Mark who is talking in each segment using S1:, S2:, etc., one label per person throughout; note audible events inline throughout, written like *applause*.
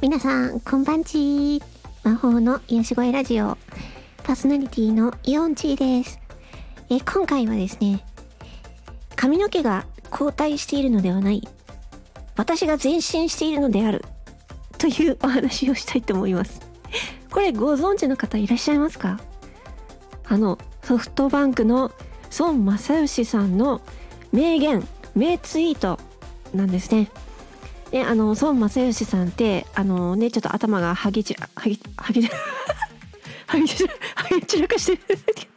S1: 皆さん、こんばんち。魔法の癒し声ラジオ、パーソナリティのイオンチーです。え、今回はですね、髪の毛が後退しているのではない、私が前進しているのである、というお話をしたいと思います。これご存知の方いらっしゃいますか？あの、ソフトバンクの孫正義さんの名言、名ツイートなんですね。で、あの、孫正義さんって、あのね、ちょっと頭がはげち、はげ、はげ、*laughs* はげち、はげ散らかしてるって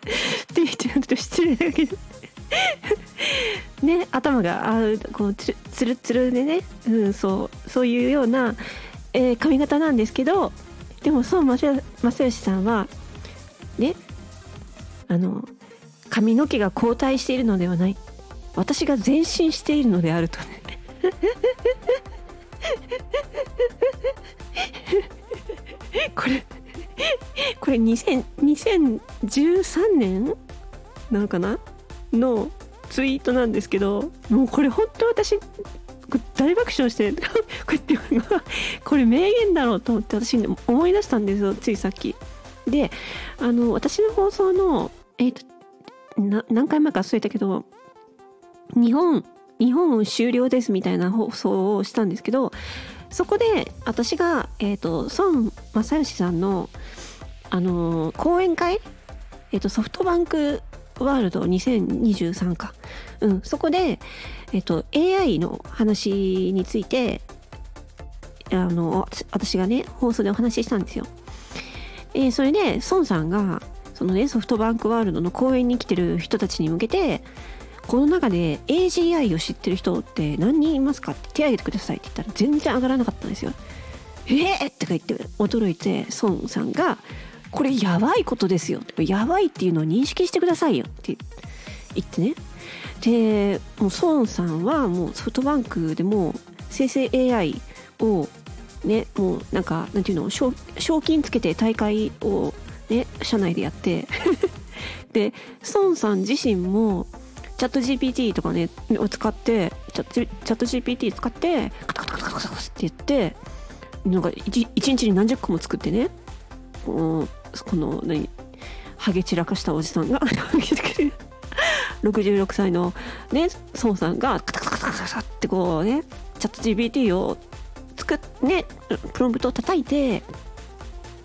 S1: 言ってなんと失礼だけど。ね、頭が、あこう、つる、つるつるでね、うん、そう、そういうような、えー髪型なんですけど、でも孫正義さんは、ね、あの、髪の毛が後退しているのではない。私が前進しているのであるとね。*laughs* これ、これ2000 2013年なのかな？のツイートなんですけど、もうこれ本当私、大爆笑して、*laughs* こうやって、これ名言だろうと思って私思い出したんですよ、ついさっき。で、あの、私の放送の、えっ、と、何回前か忘れたけど、日本、日本終了ですみたいな放送をしたんですけど、そこで私が、えっ、と、孫正義さんの、あのー講演会えっ、と、ソフトバンクワールド2023か。うん、そこで、えっ、と、AI の話について、あの、私がね、放送でお話ししたんですよ。えーそれで、孫さんが、そのね、ソフトバンクワールドの講演に来てる人たちに向けて、この中で AGI を知ってる人って何人いますかって手挙げてくださいって言ったら全然上がらなかったんですよ。えーって言って驚いて孫さんが「これやばいことですよ」やばいっていうのを認識してくださいよ」って言ってねでもう孫さんはもうソフトバンクでも生成 AI をねもうなんかなんていうの賞賞金つけて大会をね社内でやって *laughs* で孫さん自身もチャット GPT とかねを使ってチャット GPT 使ってカタカタカタカタカタって言ってなんか一一日に何十個も作ってねこのこの何ハゲ散らかしたおじさんが *laughs* 66歳のね孫さんがカタカタカタカタカタってこうねチャット GPT を作っねプロンプトを叩いて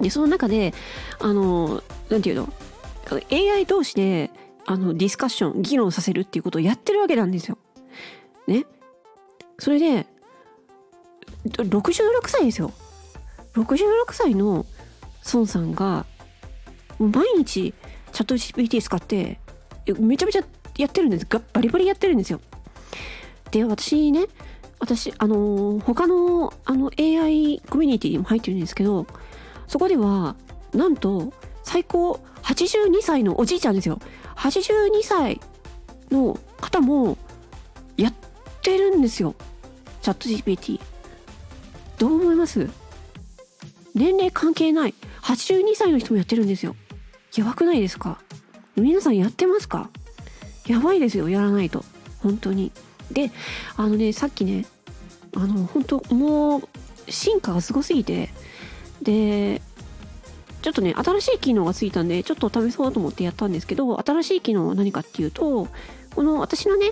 S1: でその中であのなんていうの AI 同士であのディスカッション議論させるっていうことをやってるわけなんですよ。ね。それで66歳ですよ。66歳の孫さんが毎日チャット GPT 使ってめちゃめちゃやってるんですバリバリやってるんですよ。で私ね私あの他のあの AI コミュニティにも入ってるんですけどそこではなんと最高82歳のおじいちゃんですよ82歳の方もやってるんですよ。チャット GPT どう思います？年齢関係ない。82歳の人もやってるんですよ。やばくないですか？皆さんやってますか？やばいですよ。やらないと。本当に。であのねさっきねあの本当もう進化がすごすぎてでちょっとね新しい機能がついたんでちょっと試そうと思ってやったんですけど新しい機能は何かっていうとこの私のね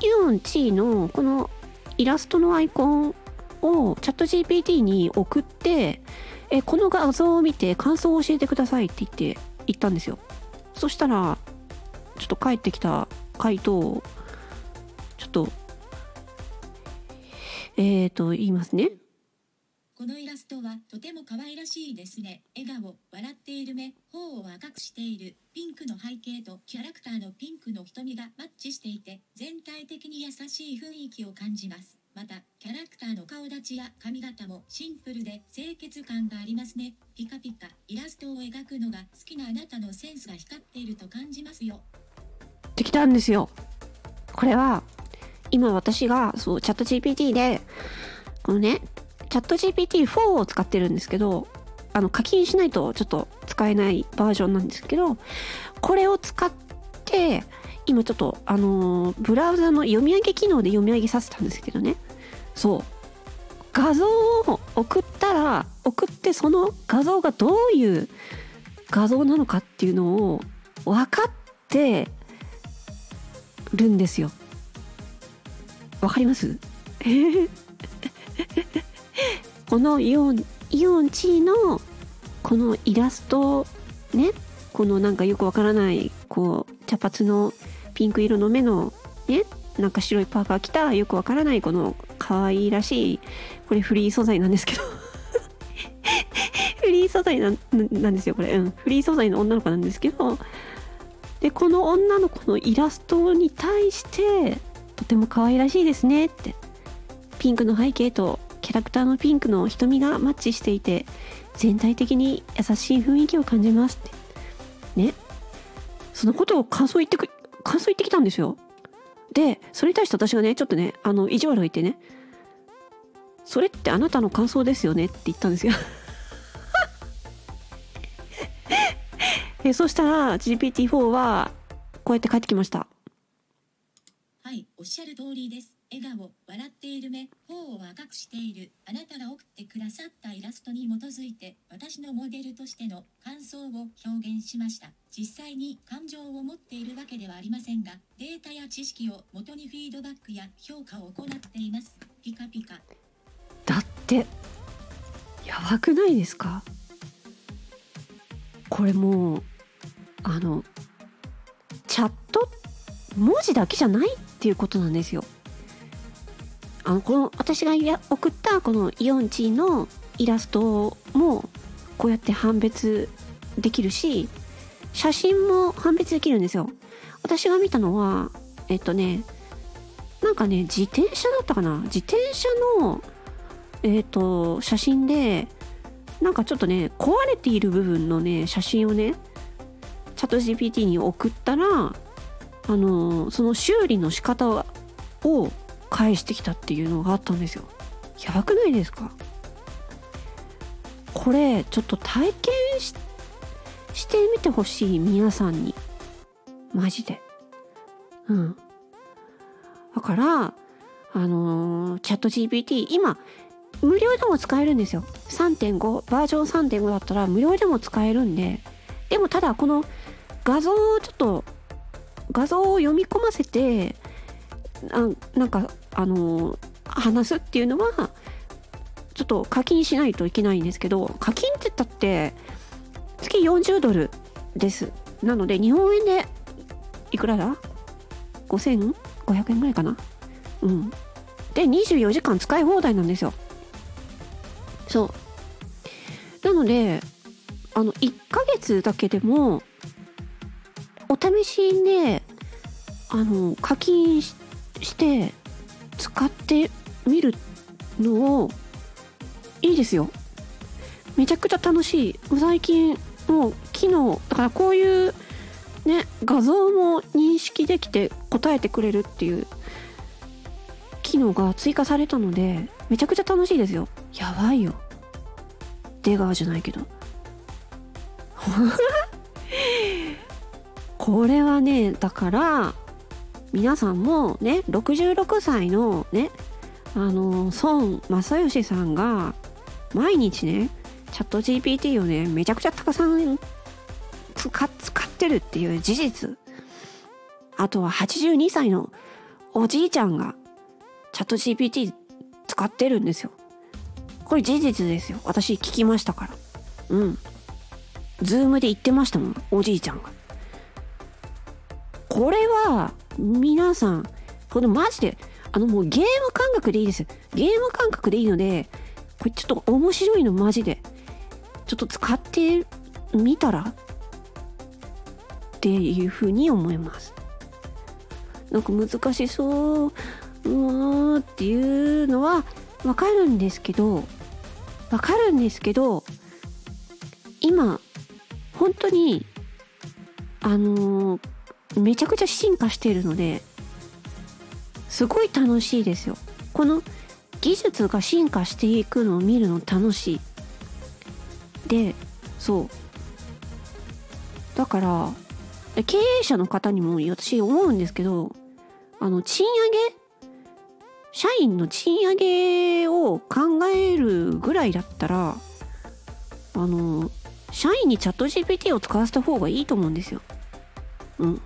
S1: ユオンチーのこのイラストのアイコンをチャット GPT に送ってえこの画像を見て感想を教えてくださいって言って言ったんですよ。そしたらちょっと返ってきた回答をちょっとえーと言いますね。
S2: このイラはとても可愛らしいですね。笑顔、笑っている目、頬を赤くしている。ピンクの背景とキャラクターのピンクの瞳がマッチしていて、全体的に優しい雰囲気を感じます。また、キャラクターの顔立ちや髪型もシンプルで清潔感がありますね。ピカピカ、イラストを描くのが好きなあなたのセンスが光っていると感じますよ。
S1: できたんですよこれは今私がそうチャット GPT でこのねチャット GPT4 を使ってるんですけどあの課金しないとちょっと使えないバージョンなんですけどこれを使って今ちょっとあのブラウザの読み上げ機能で読み上げさせたんですけどね。そう。画像を送ったら送ってその画像がどういう画像なのかっていうのを分かってるんですよ。わかります？*laughs* このイオンイオンチーのこのイラストねこのなんかよくわからないこう茶髪のピンク色の目のねなんか白いパーカー着たよくわからないこの可愛らしいこれフリー素材なんですけど。*laughs* フリー素材なんなんですよこれ、うん、フリー素材の女の子なんですけど。でこの女の子のイラストに対してとても可愛らしいですねって。ピンクの背景とキャラクターのピンクの瞳がマッチしていて全体的に優しい雰囲気を感じますって。ね。そのことを感想言ってく感想言ってきたんですよ。でそれに対して私がねちょっとねあの意地悪を言ってねそれってあなたの感想ですよねって言ったんですよ。*laughs* えそしたら GPT-4 はこうやって帰ってきました。
S2: はいおっしゃる通りです。笑顔笑っている目頬を赤くしている。あなたが送ってくださったイラストに基づいて私のモデルとしての感想を表現しました。実際に感情を持っているわけではありませんがデータや知識を元にフィードバックや評価を行っています。ピカピカ。
S1: だってやばくないですか？これもうあのチャット文字だけじゃないっていうことなんですよ。あのこの私が送ったこのイオンチーのイラストもこうやって判別できるし写真も判別できるんですよ。私が見たのはえっとねなんかね自転車だったかな？自転車のえっと写真でなんかちょっとね壊れている部分のね写真をねチャット GPT に送ったらあのその修理の仕方を返してきたっていうのがあったんですよ。やばくないですか？これちょっと体験してみてほしい皆さんに。マジで。うん。だからあのー、チャット GPT 今無料でも使えるんですよ。3.5バージョン3.5だったら無料でも使えるんで。でもただこの画像をちょっと画像を読み込ませてあなんかあの話すっていうのはちょっと課金しないといけないんですけど課金って言ったって月40ドルです。なので日本円でいくらだ ?5500 円ぐらいかな？うん。で24時間使い放題なんですよ。そう。なのであの1ヶ月だけでもお試しであの課金して使ってみるのをいいですよ。めちゃくちゃ楽しい。最近もう機能だからこういうね画像も認識できて答えてくれるっていう機能が追加されたのでめちゃくちゃ楽しいですよ。やばいよ。出川じゃないけど。*laughs* これはねだから皆さんもね66歳のねあの孫正義さんが毎日ねチャット GPT をねめちゃくちゃたくさん使ってるっていう事実。あとは82歳のおじいちゃんがチャット GPT 使ってるんですよ。これ事実ですよ。私聞きましたから。うん。ズームで言ってましたもんおじいちゃんが。これは皆さんこれマジであのもうゲーム感覚でいいです。ゲーム感覚でいいのでこれちょっと面白いのマジで。ちょっと使ってみたらっていうふうに思います。なんか難しそううーんっていうのはわかるんですけどわかるんですけど今本当にあのー、めちゃくちゃ進化しているのですごい楽しいですよ。この技術が進化していくのを見るの楽しい。でそう。だから経営者の方にも私思うんですけどあの賃上げ？社員の賃上げを考えるぐらいだったらあの社員にチャット GPT を使わせた方がいいと思うんですよ。うん。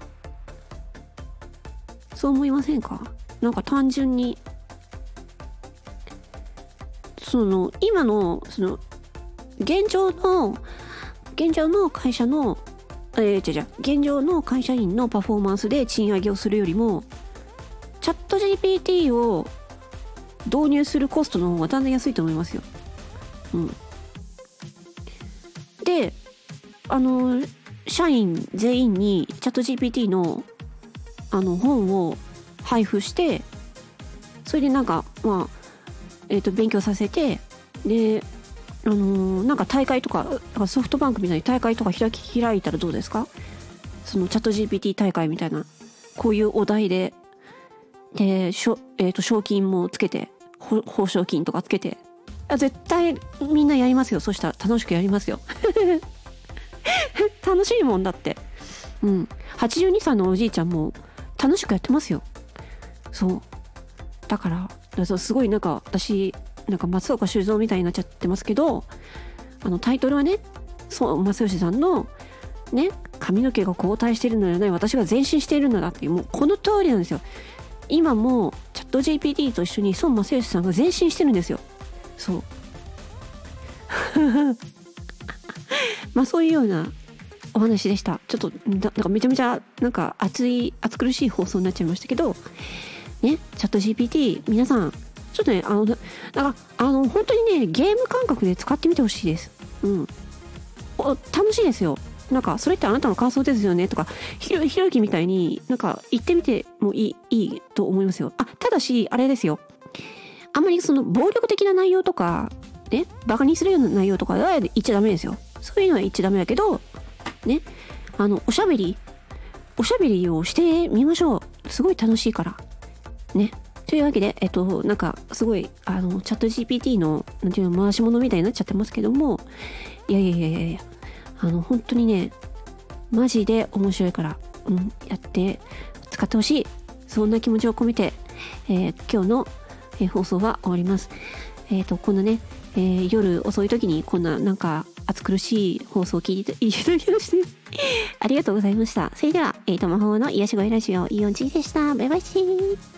S1: そう思いませんか？なんか単純にその今のその現状の現状の会社のえー、じゃじゃ現状の会社員のパフォーマンスで賃上げをするよりもチャット GPT を導入するコストの方が断然安いと思いますよ。うん。で、あの、社員全員にチャット GPT のあの本を配布して、それでなんか、まあ、えっ、ー、と、勉強させて、で、あのー、なんか大会とか、ソフトバンクみたいに大会とか開き、開いたらどうですか？そのチャット GPT 大会みたいな、こういうお題で、で、しょ、え、ー、と、賞金もつけて、報奨金とかつけて。絶対みんなやりますよ。そしたら楽しくやりますよ。*laughs* 楽しいもんだって。うん。82歳のおじいちゃんも楽しくやってますよ。そう。だから、すごいなんか私、なんか松岡修造みたいになっちゃってますけど、あのタイトルはね、そう、正義さんの、ね、髪の毛が後退しているのではない、私が前進しているのだっていう、もうこの通りなんですよ。今もチャット GPT と一緒に孫正義さんが前進してるんですよ。そう。*laughs* まあそういうようなお話でした。ちょっとなんかめちゃめちゃなんか熱い熱苦しい放送になっちゃいましたけど、ね、チャット GPT 皆さんちょっとねあのなんかあの本当にねゲーム感覚で使ってみてほしいです。うん。楽しいですよ。なんか、それってあなたの感想ですよね？とか、ひろひろゆきみたいになんか言ってみてもいい、いいと思いますよ。あ、ただし、あれですよ。あんまりその暴力的な内容とか、ね、バカにするような内容とかは言っちゃダメですよ。そういうのは言っちゃダメだけど、ね、あの、おしゃべり、おしゃべりをしてみましょう。すごい楽しいから。ね。というわけで、えっと、なんか、すごい、あの、チャット GPT の、なんていうの、回し物みたいになっちゃってますけども、いやいやいやいやあの、本当にね、マジで面白いから、うん、やって、使ってほしい。そんな気持ちを込めて、えー、今日の、えー、放送は終わります。えっ、ー、と、こんなね、え、夜遅い時にこんななんか暑苦しい放送を聞いていただきましてありがとうございました。それでは、えーと、魔法の癒し声ラジオ、イオンチーでした。バイバイチー。